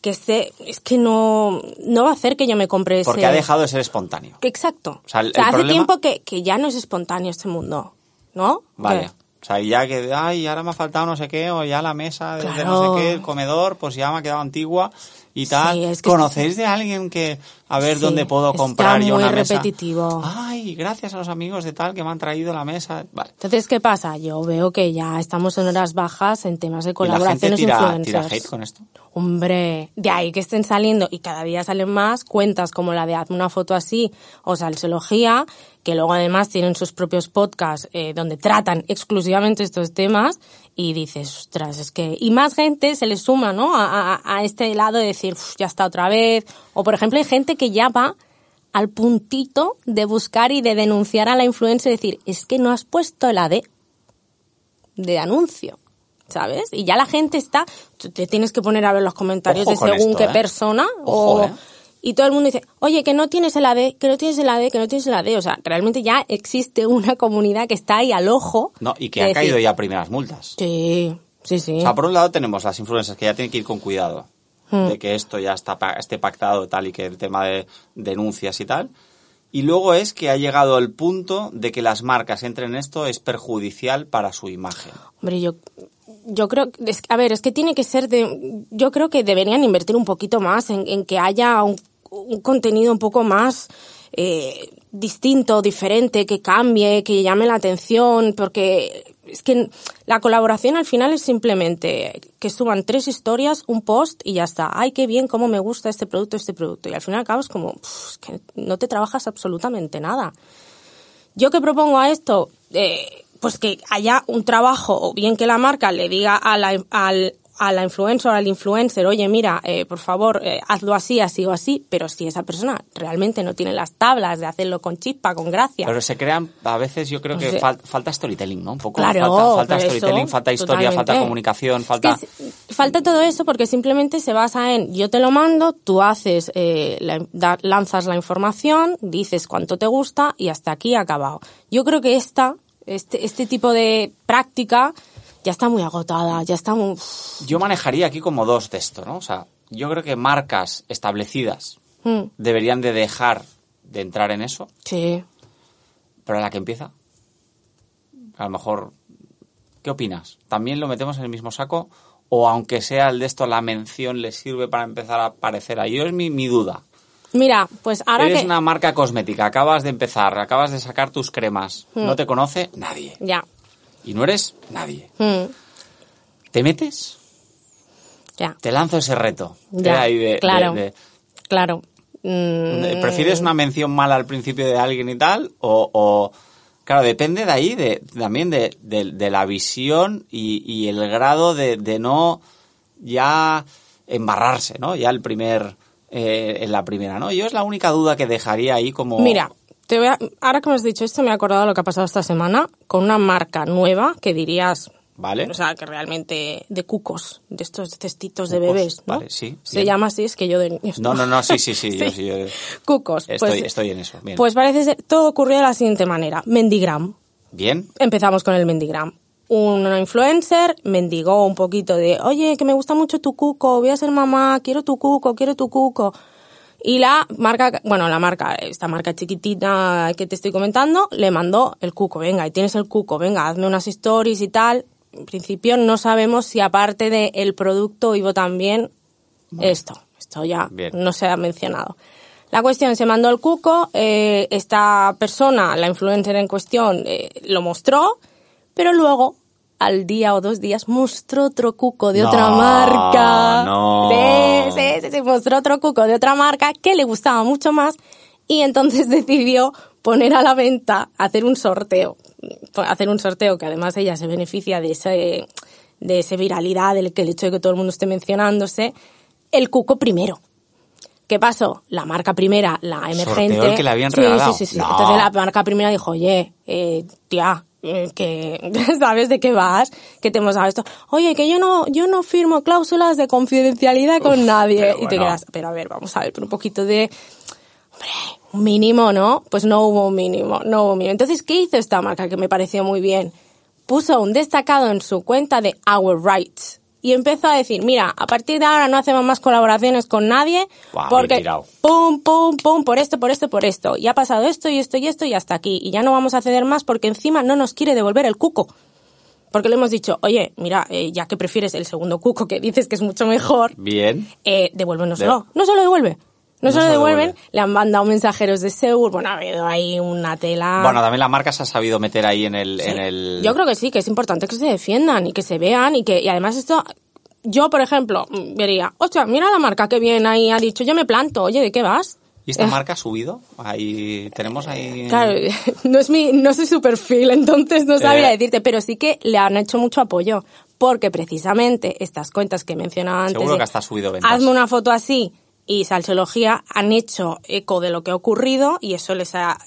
S2: que esté, es que no, no va a hacer que yo me compre ese...
S1: Porque ha dejado de ser espontáneo.
S2: Exacto.
S1: O sea, el- el
S2: hace
S1: problema-
S2: tiempo que, que ya no es espontáneo este mundo, ¿no?
S1: Vale.
S2: Que-
S1: sea, ya que, ay, ahora me ha faltado no sé qué, o ya la mesa de, de no sé qué, el comedor, pues ya me ha quedado antigua y tal.
S2: es que-
S1: ¿Conocéis de alguien que, a ver
S2: Sí,
S1: dónde puedo
S2: es
S1: comprar yo
S2: muy
S1: una mesa?
S2: repetitivo.
S1: Ay, gracias a los amigos de tal que me han traído la mesa. Vale.
S2: Entonces, ¿qué pasa? Yo veo que ya estamos en horas bajas en temas de
S1: ¿Y la gente
S2: colaboraciones
S1: tira,
S2: influencers.
S1: tira hate con esto?
S2: Hombre, de ahí que estén saliendo y cada día salen más cuentas como la de Hazme una foto así o Salsología, que luego además tienen sus propios podcasts eh, donde tratan exclusivamente estos temas y dices, ostras, es que... Y más gente se le suma, ¿no? A, a- a este lado de decir, "Uf, ya está otra vez. O por ejemplo hay gente que ya va al puntito de buscar y de denunciar a la influencia y decir, es que no has puesto el AD de anuncio. ¿Sabes? Y ya la gente está, te tienes que poner a ver los comentarios
S1: Ojo
S2: de según
S1: esto,
S2: qué
S1: ¿eh?
S2: persona
S1: Ojo,
S2: o
S1: ¿eh?
S2: Y todo el mundo dice, "Oye, que no tienes el AD, que no tienes el AD, que no tienes el AD", o sea, realmente ya existe una comunidad que está ahí al ojo.
S1: No, y que
S2: decir,
S1: caído ya primeras multas.
S2: Sí, sí, sí.
S1: O sea, por un lado tenemos las influencers que ya tienen que ir con cuidado
S2: Hmm.
S1: de que esto ya está esté pactado tal y que el tema de denuncias y tal. Y luego es que ha llegado el punto de que las marcas entren en esto es perjudicial para su imagen.
S2: Hombre, yo, yo creo, es- a ver, es que tiene que ser de, yo creo que deberían invertir un poquito más en, en que haya un, un contenido un poco más eh, distinto, diferente, que cambie, que llame la atención, porque es que la colaboración al final es simplemente que suban tres historias, un post y ya está. Ay, qué bien, cómo me gusta este producto, este producto. Y al final acabas como, "Pff, es que no te trabajas absolutamente nada. ¿Yo qué propongo a esto? Eh, pues que haya un trabajo, o bien que la marca le diga a la, al, a la influencer o al influencer, oye, mira, eh, por favor, eh, hazlo así, así o así, pero si esa persona realmente no tiene las tablas de hacerlo con chispa, con gracia.
S1: Pero se crean, a veces yo creo que fal- falta storytelling, ¿no? Un poco.
S2: Claro,
S1: falta, storytelling,
S2: eso,
S1: falta historia, falta comunicación,
S2: Es
S1: falta.
S2: que falta todo eso porque simplemente se basa en yo te lo mando, tú haces, eh, la- da- lanzas la información, dices cuánto te gusta y hasta aquí ha acabado. Yo creo que esta, este, este tipo de práctica ya está muy agotada, ya está muy...
S1: Yo manejaría aquí como dos de esto, ¿no? O sea, yo creo que marcas establecidas
S2: Mm,
S1: deberían de dejar de entrar en eso,
S2: sí.
S1: pero a la que empieza, a lo mejor, ¿qué opinas? ¿También lo metemos en el mismo saco? O aunque sea el de esto, la mención le sirve para empezar a aparecer ahí. Yo es mi, mi duda.
S2: Mira, pues ahora
S1: Eres
S2: que...
S1: una marca cosmética, acabas de empezar, acabas de sacar tus cremas.
S2: Hmm.
S1: No te conoce nadie.
S2: Ya.
S1: Y no eres nadie.
S2: Mm,
S1: ¿Te metes?
S2: ya.
S1: Te lanzo ese reto.
S2: Ya,
S1: de-
S2: claro.
S1: de- de-
S2: Claro. Mm,
S1: ¿Prefieres una mención mala al principio de alguien y tal? O, o- claro, depende de ahí, de, también de, de- de la visión y, y el grado de, de no ya embarrarse, ¿no? Ya el primer, eh, en la primera, ¿no? Yo es la única duda que dejaría ahí como...
S2: Mira, te voy a- ahora que me has dicho esto, me he acordado de lo que ha pasado esta semana con una marca nueva que dirías,
S1: ¿Vale?
S2: o sea, que realmente de cucos, de estos cestitos de bebés, ¿no?
S1: vale, sí,
S2: Se
S1: bien.
S2: llama así, es que yo de niños.
S1: No, no, no, sí, sí, sí, *laughs* yo
S2: Sí.
S1: sí, yo
S2: Cucos.
S1: estoy,
S2: pues,
S1: estoy en eso. Bien.
S2: pues parece ser, todo ocurrió de la siguiente manera. Mendigram.
S1: Bien.
S2: Empezamos con el Mendigram. Una influencer mendigó un poquito de, oye, que me gusta mucho tu cuco, voy a ser mamá, quiero tu cuco, quiero tu cuco. Y la marca, bueno, la marca, esta marca chiquitita que te estoy comentando, le mandó el cuco, venga, y tienes el cuco, venga, hazme unas stories y tal. En principio no sabemos si aparte del producto iba también esto. Esto ya
S1: Bien.
S2: no se ha mencionado. La cuestión, se mandó el cuco, eh, esta persona, la influencer en cuestión, eh, lo mostró, pero luego, al día o dos días, mostró otro cuco de otra marca.
S1: no.
S2: Sí, sí, sí, sí, mostró otro cuco de otra marca que le gustaba mucho más y entonces *laughs* decidió poner a la venta, hacer un sorteo. Hacer un sorteo que además ella se beneficia de ese, de esa viralidad, del que el hecho de que todo el mundo esté mencionándose, el cuco primero. ¿Qué pasó? La marca primera, la emergente.
S1: Sorteó el que le habían regalado.
S2: Sí, sí, sí.
S1: No.
S2: Entonces la marca primera dijo, oye, eh, tía, que *laughs* sabes de qué vas, que te hemos dado esto. Oye, que yo no, yo no firmo cláusulas de confidencialidad con nadie. Y te
S1: bueno.
S2: quedas, pero a ver, vamos a ver, pero un poquito de, hombre, un mínimo, ¿no? Pues no hubo un mínimo, no hubo un mínimo. Entonces, ¿qué hizo esta marca que me pareció muy bien? Puso un destacado en su cuenta de Our Rights. Y empezó a decir, mira, a partir de ahora no hacemos más colaboraciones con nadie
S1: bien
S2: porque pum, pum, pum, por esto, por esto, por esto. Y ha pasado esto y esto y esto y hasta aquí. Y ya no vamos a ceder más porque encima no nos quiere devolver el cuco. Porque le hemos dicho, oye, mira, eh, ya que prefieres el segundo cuco que dices que es mucho mejor,
S1: Bien.
S2: eh, devuélvenoslo. No se lo devuelve. No,
S1: No
S2: se lo devuelven,
S1: devuelve.
S2: le han mandado mensajeros de Seur, bueno, ha habido ahí una tela...
S1: Bueno, también la marca se ha sabido meter ahí en el...
S2: Sí.
S1: En el...
S2: Yo creo que sí, que es importante que se defiendan y que se vean y que y además esto yo por ejemplo diría, "Ostras, mira la marca que bien ahí ha dicho, yo me planto, oye, ¿de qué vas?"
S1: ¿Y esta
S2: Eh,
S1: marca ha subido? Ahí tenemos ahí...
S2: Claro, *laughs* no es mi no soy su perfil, entonces no sabría
S1: Eh.
S2: decirte, pero sí que le han hecho mucho apoyo porque precisamente estas cuentas que mencionaba antes
S1: Seguro que hasta ha subido ventas.
S2: Hazme una foto así y Salsología han hecho eco de lo que ha ocurrido y eso les ha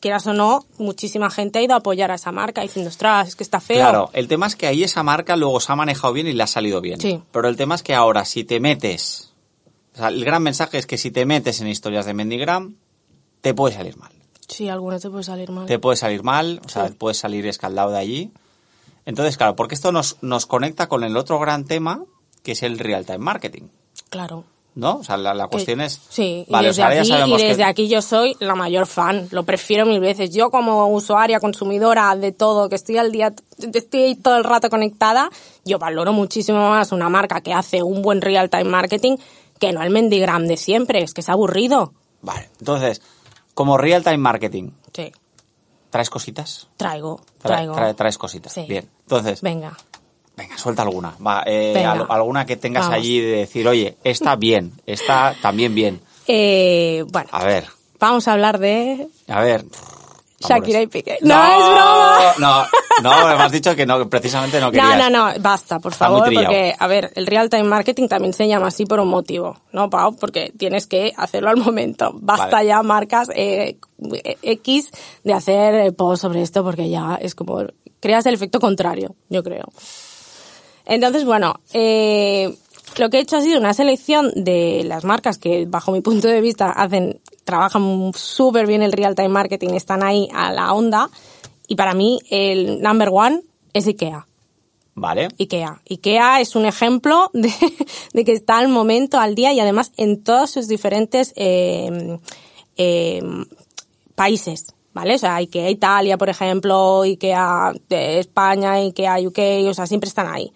S2: quieras o no, muchísima gente ha ido a apoyar a esa marca diciendo, ostras, es que está feo.
S1: Claro, el tema es que ahí esa marca luego se ha manejado bien y le ha salido bien.
S2: Sí.
S1: Pero el tema es que ahora, si te metes... O sea, el gran mensaje es que si te metes en historias de Mendigram, te puede salir mal.
S2: Sí, alguna te puede salir mal.
S1: Te puede salir mal, o sea,
S2: Sí.
S1: puedes salir escaldado de allí. Entonces, claro, porque esto nos, nos conecta con el otro gran tema, que es el real-time marketing.
S2: Claro.
S1: ¿No? O sea, la, la
S2: Que-
S1: cuestión es...
S2: Sí,
S1: vale,
S2: y
S1: o
S2: desde,
S1: sea, ahora ya
S2: aquí, y desde
S1: que-
S2: aquí yo soy la mayor fan. Lo prefiero mil veces. Yo como usuaria, consumidora de todo, que estoy al día, estoy ahí todo el rato conectada, yo valoro muchísimo más una marca que hace un buen real-time marketing que no el Mendigram de siempre. Es que es aburrido.
S1: Vale, entonces, como real-time marketing,
S2: Sí,
S1: ¿traes cositas?
S2: traigo,
S1: Tra-
S2: traigo.
S1: trae- traes cositas.
S2: Sí.
S1: Bien, entonces,
S2: Venga.
S1: Venga, suelta alguna. Va, eh, al- alguna que tengas
S2: Vamos.
S1: allí de decir, oye, está bien, está también bien.
S2: Eh, bueno,
S1: A ver,
S2: vamos a hablar de...
S1: a ver.
S2: Shakira y Piqué. No, es broma.
S1: No, no, me has dicho que no, precisamente no querías.
S2: No, no, no, basta, por
S1: Está
S2: favor, porque, a ver, el real time marketing también se llama así por un motivo, ¿no, Pau? Porque tienes que hacerlo al momento. Basta
S1: Vale.
S2: ya, marcas eh, X, de hacer eh, post sobre esto, porque ya es como, creas el efecto contrario, yo creo. Entonces, bueno, eh, lo que he hecho ha sido una selección de las marcas que, bajo mi punto de vista, hacen, trabajan súper bien el real time marketing, están ahí a la onda. Y para mí, el number one es IKEA.
S1: Vale.
S2: IKEA. IKEA es un ejemplo de, *laughs* de que está al momento, al día y además en todos sus diferentes eh, eh, países. ¿Vale? O sea, IKEA Italia, por ejemplo, IKEA España, IKEA UK, o sea, siempre están ahí.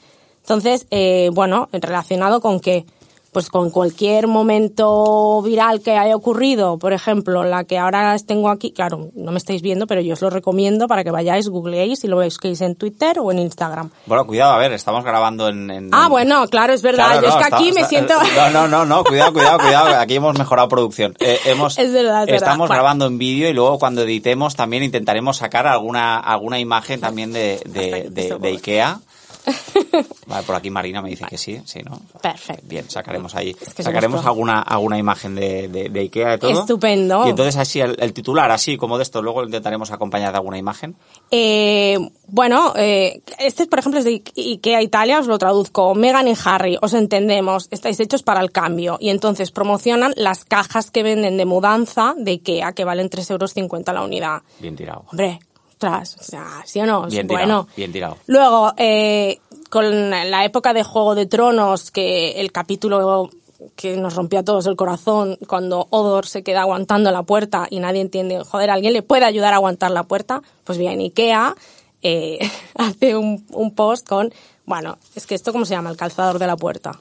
S2: Entonces, eh, bueno, relacionado con qué? Pues con cualquier momento viral que haya ocurrido, por ejemplo, la que ahora tengo aquí, claro, no me estáis viendo, pero yo os lo recomiendo para que vayáis, googleéis y lo busquéis en Twitter o en Instagram.
S1: Bueno, cuidado, a ver, estamos grabando en... en-
S2: Ah, bueno, claro, es verdad.
S1: Claro,
S2: Yo es
S1: no,
S2: que
S1: está-
S2: aquí me siento...
S1: No, no, no, no, cuidado, cuidado, cuidado. Aquí hemos mejorado producción. Eh, hemos, *laughs*
S2: Es verdad, es.
S1: Estamos grabando en vídeo y luego cuando editemos también intentaremos sacar alguna alguna imagen también de, de. Ikea. *laughs* Vale, por aquí Marina me dice que sí, sí, ¿no?
S2: Perfecto.
S1: Bien, sacaremos ahí.
S2: Es que somos
S1: sacaremos alguna alguna imagen de, de, de Ikea de todo.
S2: Estupendo.
S1: Y entonces así el, el titular, así como de esto, luego intentaremos acompañar de alguna imagen.
S2: Eh, bueno, eh, este, por ejemplo, es de Ikea Italia, os lo traduzco. Megan y Harry, os entendemos, estáis hechos para el cambio. Y entonces promocionan las cajas que venden de mudanza de Ikea, que valen 3,50 euros la unidad.
S1: Bien tirado.
S2: Hombre, ostras, o sea, ¿sí o no?
S1: Bien tirado,
S2: bueno.
S1: bien tirado.
S2: Luego, eh, con la época de Juego de Tronos, que el capítulo que nos rompió a todos el corazón, cuando Odor se queda aguantando la puerta y nadie entiende, joder, ¿alguien le puede ayudar a aguantar la puerta? Pues bien, Ikea eh, *laughs* hace un, un post con, bueno, es que esto, ¿cómo se llama? El calzador de la puerta.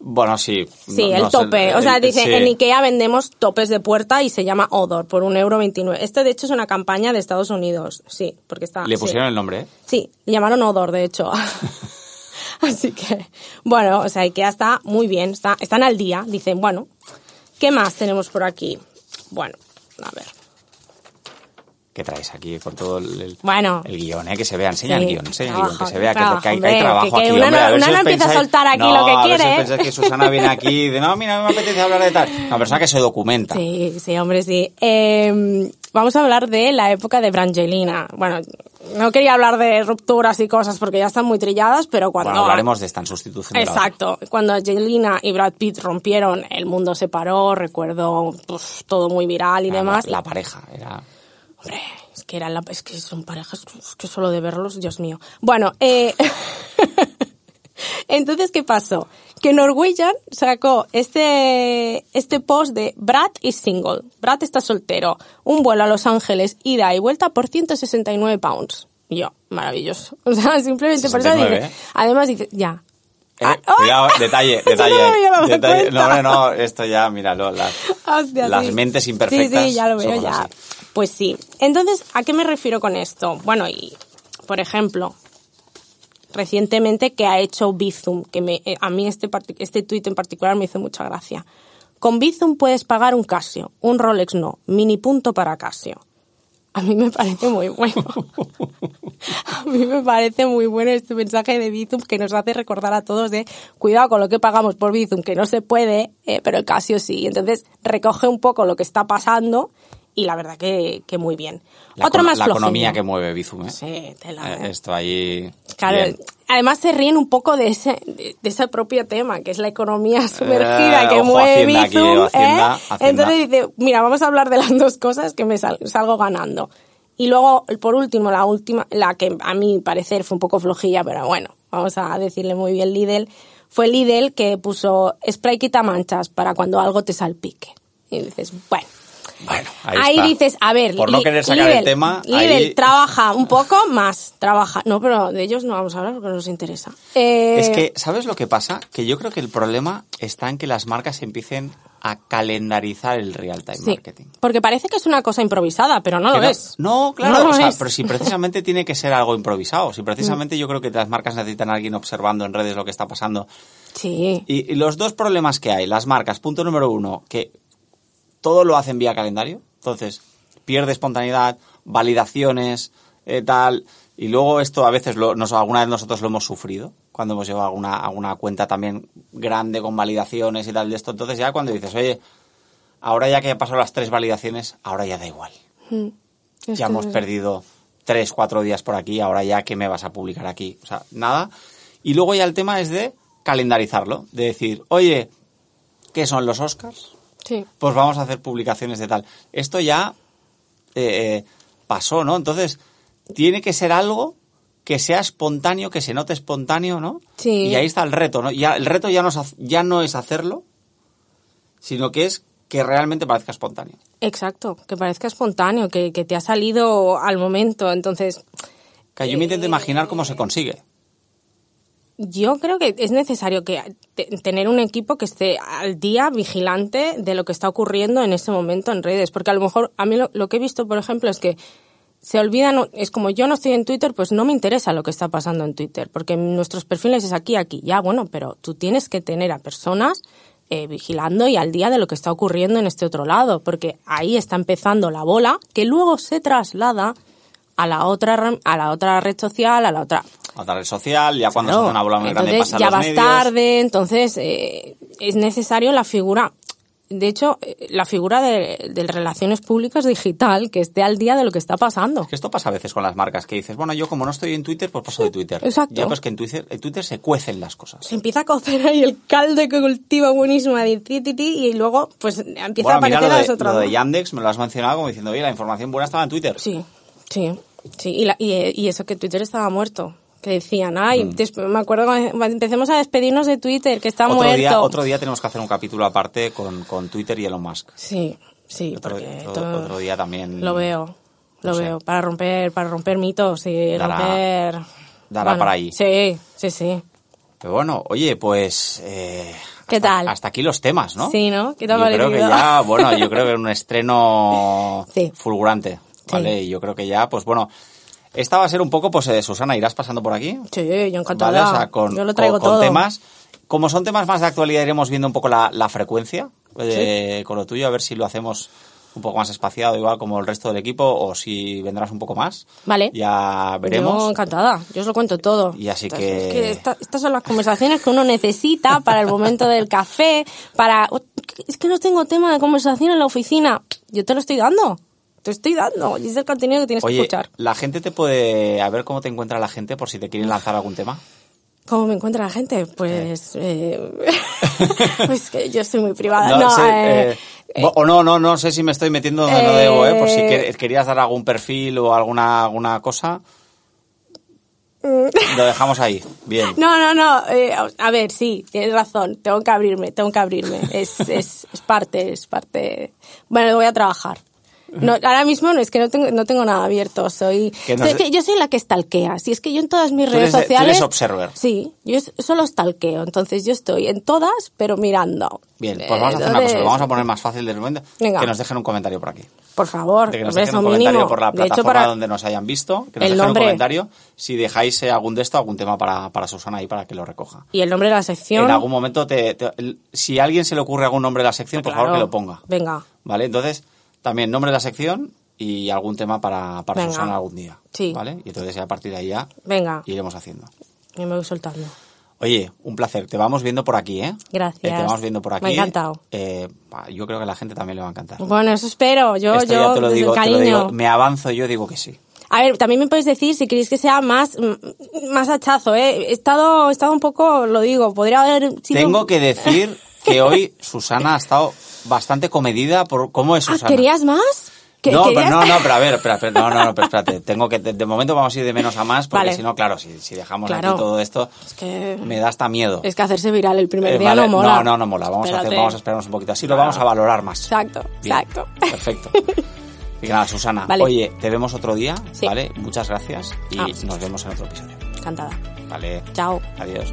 S1: Bueno, sí.
S2: Sí,
S1: no-
S2: el
S1: no sé,
S2: tope. o
S1: el-
S2: sea, dice,
S1: sí.
S2: en Ikea vendemos topes de puerta y se llama Odor por un euro veintinueve. Este, de hecho, es una campaña de Estados Unidos. Sí, porque está...
S1: Le
S2: sí.
S1: pusieron el nombre, ¿eh?
S2: Sí, le llamaron Odor, de hecho. *laughs* Así que, bueno, o sea, IKEA está muy bien, está, están al día. Dicen, bueno, ¿qué más tenemos por aquí? Bueno, a ver.
S1: ¿Qué traes aquí con todo el, el-
S2: Bueno.
S1: el guion, eh? Que se vea, enseña
S2: Sí,
S1: el guion, enseña el
S2: trabajo,
S1: guion, que se vea que,
S2: trabajo,
S1: que hay, que trabajo
S2: que- que
S1: aquí,
S2: una
S1: hombre. a
S2: una no empieza a soltar aquí
S1: no,
S2: lo que
S1: a
S2: quiere,
S1: si os
S2: ¿eh?
S1: que Susana viene aquí y dice, no, mira, me apetece hablar de tal. Una persona que se documenta.
S2: Sí, sí, hombre, sí. Eh, vamos a hablar de la época de Brangelina. Bueno, no quería hablar de rupturas y cosas porque ya están muy trilladas, pero cuando...
S1: Bueno, hablaremos de esta en sustitución.
S2: Exacto. Cuando Angelina y Brad Pitt rompieron, el mundo se paró, recuerdo pues, todo muy viral y
S1: Era
S2: demás.
S1: La, la pareja, era...
S2: Hombre, es que eran la, es que son parejas, es que solo de verlos, Dios mío. Bueno, eh, *laughs* entonces, ¿qué pasó? Que Norwegian sacó este, este post de Brad is single. Brad está soltero. Un vuelo a Los Ángeles, ida y vuelta por 169 pounds. Y yo, maravilloso. *laughs* O sea, simplemente por eso
S1: 69,
S2: dice,
S1: ¿eh?
S2: además dice, ya.
S1: Eh,
S2: Ah,
S1: cuidado, *laughs* detalle, detalle.
S2: no
S1: detalle. No, no, esto ya, míralo, las,
S2: Hostia,
S1: las
S2: sí.
S1: mentes imperfectas.
S2: Sí, sí, ya lo veo, ya.
S1: así.
S2: Pues sí. Entonces, ¿a qué me refiero con esto? Bueno, y, por ejemplo, recientemente que ha hecho Bizum, que me, eh, a mí este, este tuit en particular me hizo mucha gracia. Con Bizum puedes pagar un Casio, un Rolex no, mini punto para Casio. A mí me parece muy bueno. *laughs* A mí me parece muy bueno este mensaje de Bizum que nos hace recordar a todos de cuidado con lo que pagamos por Bizum, que no se puede, eh, pero el Casio sí. Entonces recoge un poco lo que está pasando y la verdad que, que muy bien.
S1: La,
S2: Otro más
S1: la
S2: flojillo.
S1: economía que mueve Bizum, ¿eh?
S2: Sí, tela,
S1: Eh,
S2: eh.
S1: Esto ahí...
S2: Claro,
S1: bien.
S2: además se ríen un poco de ese, de, de ese propio tema, que es la economía sumergida
S1: Eh,
S2: que
S1: ojo,
S2: mueve
S1: Hacienda aquí,
S2: Bizum,
S1: Hacienda,
S2: ¿eh?
S1: Hacienda.
S2: Entonces dice, mira, vamos a hablar de las dos cosas que me sal- salgo ganando. Y luego, por último, la última, la que a mi parecer fue un poco flojilla, pero bueno, vamos a decirle muy bien Lidl, fue Lidl que puso spray quita manchas para cuando algo te salpique. Y dices, bueno,
S1: Bueno, ahí,
S2: Ahí,
S1: está.
S2: dices, a ver,
S1: Por no querer sacar
S2: Lidl,
S1: el tema,
S2: Lidl
S1: ahí...
S2: trabaja un poco más, trabaja. No, pero de ellos no vamos a hablar porque no nos interesa. Eh,
S1: Es que, ¿sabes lo que pasa? Que yo creo que el problema está en que las marcas empiecen a calendarizar el real time
S2: sí,
S1: marketing.
S2: porque parece que es una cosa improvisada, pero no
S1: Que
S2: lo
S1: no,
S2: es.
S1: No, claro,
S2: No
S1: o sea, pero si precisamente tiene que ser algo improvisado. Si precisamente yo creo que las marcas necesitan a alguien observando en redes lo que está pasando.
S2: Sí.
S1: Y, y los dos problemas que hay, las marcas, punto número uno, que todo lo hacen vía calendario. Entonces, pierde espontaneidad, validaciones, eh, tal. Y luego esto a veces lo, nos, alguna vez nosotros lo hemos sufrido cuando hemos llevado alguna, alguna cuenta también grande con validaciones y tal de esto. Entonces ya cuando dices, oye, ahora ya que he pasado las tres validaciones, ahora ya da igual.
S2: Mm. Es
S1: ya hemos
S2: es-
S1: perdido tres, cuatro días por aquí, ahora ya que me vas a publicar aquí. O sea, nada. Y luego ya el tema es de calendarizarlo, de decir, oye, ¿qué son los Oscars?
S2: Sí.
S1: Pues vamos a hacer publicaciones de tal. Esto ya eh, eh, pasó, ¿no? Entonces, tiene que ser algo que sea espontáneo, que se note espontáneo, ¿no?
S2: Sí.
S1: Y ahí está el reto, ¿no? Ya, el reto ya no, es, ya no es hacerlo, sino que es que realmente parezca espontáneo.
S2: Exacto, que parezca espontáneo, que, que te ha salido al momento. Entonces,
S1: Que yo me intento imaginar cómo se consigue.
S2: Yo creo que es necesario que te- tener un equipo que esté al día vigilante de lo que está ocurriendo en ese momento en redes, porque a lo mejor a mí lo, que he visto, por ejemplo, es que se olvidan, es como yo no estoy en Twitter, pues no me interesa lo que está pasando en Twitter, porque nuestros perfiles es aquí, aquí, ya, bueno, pero tú tienes que tener a personas eh, vigilando y al día de lo que está ocurriendo en este otro lado, porque ahí está empezando la bola que luego se traslada a la otra a la otra red social, a la otra
S1: Otra red social, ya cuando se
S2: Claro.
S1: hace una bola muy grande
S2: entonces
S1: pasa a
S2: ya
S1: los
S2: vas
S1: medios.
S2: tarde, entonces eh, es necesario la figura. De hecho, eh, la figura de, de relaciones públicas digital que esté al día de lo que está pasando.
S1: Que esto pasa a veces con las marcas, que dices, bueno, yo como no estoy en Twitter, pues paso de Twitter.
S2: exacto.
S1: Ya pues que en Twitter, en Twitter se cuecen las cosas.
S2: Se empieza a cocer ahí el caldo que cultiva buenísimo de ti, ti, ti, y luego pues empieza
S1: Bueno,
S2: a
S1: mira
S2: aparecer
S1: lo
S2: a
S1: de, lo de Yandex, me lo has mencionado como diciendo, oye, la información buena estaba en Twitter.
S2: Sí, sí, sí. Y, la- y, eh, y eso que Twitter estaba muerto. Que decían, ay, des- me acuerdo cuando empecemos a despedirnos de Twitter, que está
S1: Mm. otro,
S2: muerto.
S1: día, otro día tenemos que hacer un capítulo aparte con, con Twitter y Elon Musk.
S2: Sí, sí,
S1: Otro,
S2: porque
S1: otro- día también.
S2: Lo veo, lo
S1: no sé.
S2: veo. Para romper, para romper mitos y
S1: Dará-
S2: romper.
S1: dará para ahí.
S2: Sí, sí, sí.
S1: Pero bueno, oye, pues... eh,
S2: ¿Qué
S1: hasta-
S2: tal?
S1: Hasta aquí los temas, ¿no?
S2: Sí, ¿no? ¿Qué ha
S1: yo creo que ya, *laughs* bueno, yo creo que un estreno
S2: Sí.
S1: fulgurante, ¿vale?
S2: Sí.
S1: Y yo creo que ya, pues bueno, esta va a ser un poco, pues eh, Susana, ¿irás pasando por aquí?
S2: Sí, yo encantada.
S1: ¿Vale? O sea, con,
S2: yo lo traigo
S1: con- con
S2: todo.
S1: temas. Como son temas más de actualidad, iremos viendo un poco la, la frecuencia eh, con lo tuyo, a ver si lo hacemos un poco más espaciado, igual como el resto del equipo, o si vendrás un poco más.
S2: Vale.
S1: Ya veremos.
S2: Yo encantada, yo os lo cuento todo.
S1: Y así que-
S2: es que esta- estas son las conversaciones que uno necesita para el momento del café, para... Es que no tengo tema de conversación en la oficina. Yo te lo estoy dando. Te estoy dando. Y es el contenido que tienes que
S1: Oye,
S2: escuchar.
S1: la gente te puede... A ver cómo te encuentra la gente por si te quieren lanzar algún tema.
S2: ¿Cómo me encuentra la gente? Pues... eh, *laughs* pues que yo soy muy privada.
S1: No,
S2: No,
S1: sé,
S2: eh,
S1: eh, o no, no, no sé si me estoy metiendo donde no
S2: eh,
S1: debo, ¿eh? Por si que- querías dar algún perfil o alguna, alguna cosa. Lo dejamos ahí. Bien.
S2: No, no, no. eh, a ver, sí, tienes razón. Tengo que abrirme, tengo que abrirme. Es, es, es parte, es parte. Bueno, voy a trabajar. No, ahora mismo no es que no tengo, no tengo nada abierto. Soy,
S1: Que no
S2: es
S1: sé-
S2: que yo soy la que stalkea. Si es que yo en todas mis
S1: Tú
S2: redes
S1: eres- tú
S2: sociales.
S1: eres observer.
S2: Sí, yo solo stalkeo. Entonces yo estoy en todas, pero mirando.
S1: Bien, pues vamos a hacer una cosa, lo vamos a poner más fácil del momento.
S2: Venga.
S1: Que nos dejen un comentario por aquí.
S2: Por favor,
S1: De que nos dejen un comentario
S2: mínimo.
S1: por la
S2: de hecho,
S1: plataforma
S2: para
S1: donde nos hayan visto. Que nos
S2: el
S1: dejen
S2: nombre.
S1: un comentario si dejáis eh, algún de esto, algún tema para, para Susana ahí para que lo recoja.
S2: y el nombre de la sección.
S1: En algún momento, te, si a alguien se le ocurre algún nombre de la sección, por favor que lo ponga.
S2: Venga,
S1: ¿Vale? Entonces, también nombre de la sección y algún tema para, para
S2: Venga.
S1: Susana algún día.
S2: Sí.
S1: ¿Vale? Y entonces ya a partir de ahí ya
S2: venga.
S1: iremos haciendo.
S2: Yo me voy soltando.
S1: Oye, un placer. Te vamos viendo por aquí, ¿eh?
S2: Gracias.
S1: Eh, te vamos viendo por aquí.
S2: Me ha encantado.
S1: Eh, yo creo que a la gente también le va a encantar.
S2: Bueno, eso espero. Yo,
S1: Esto
S2: yo,
S1: ya te lo, digo,
S2: el
S1: te lo
S2: cariño.
S1: digo. Me avanzo, yo digo que sí.
S2: A ver, también me podéis decir si queréis que sea más, más hachazo, ¿eh? He estado, he estado un poco, lo digo, podría haber sido...
S1: Tengo que decir que hoy Susana ha estado bastante comedida por cómo es
S2: Ah,
S1: Susana.
S2: ¿querías más? ¿Que-
S1: no,
S2: querías-
S1: pero, no, no, pero a ver, espera, espera, no, no, no, pero espérate. Tengo que, de, de momento vamos a ir de menos a más, porque
S2: Vale.
S1: si no, claro, si, si dejamos
S2: Claro.
S1: aquí todo esto,
S2: Es que,
S1: me da hasta miedo.
S2: es que hacerse viral el primer
S1: Eh,
S2: día
S1: vale,
S2: no mola.
S1: No, no, no mola. Vamos a, hacer, vamos a esperarnos un poquito. Así lo vamos a valorar más.
S2: Exacto,
S1: Bien,
S2: exacto.
S1: Perfecto. *laughs* Y nada, Susana,
S2: Vale.
S1: oye, te vemos otro día,
S2: Sí.
S1: ¿vale? Muchas gracias y
S2: Ah.
S1: nos vemos en otro episodio.
S2: Encantada.
S1: Vale,
S2: Chao.
S1: adiós.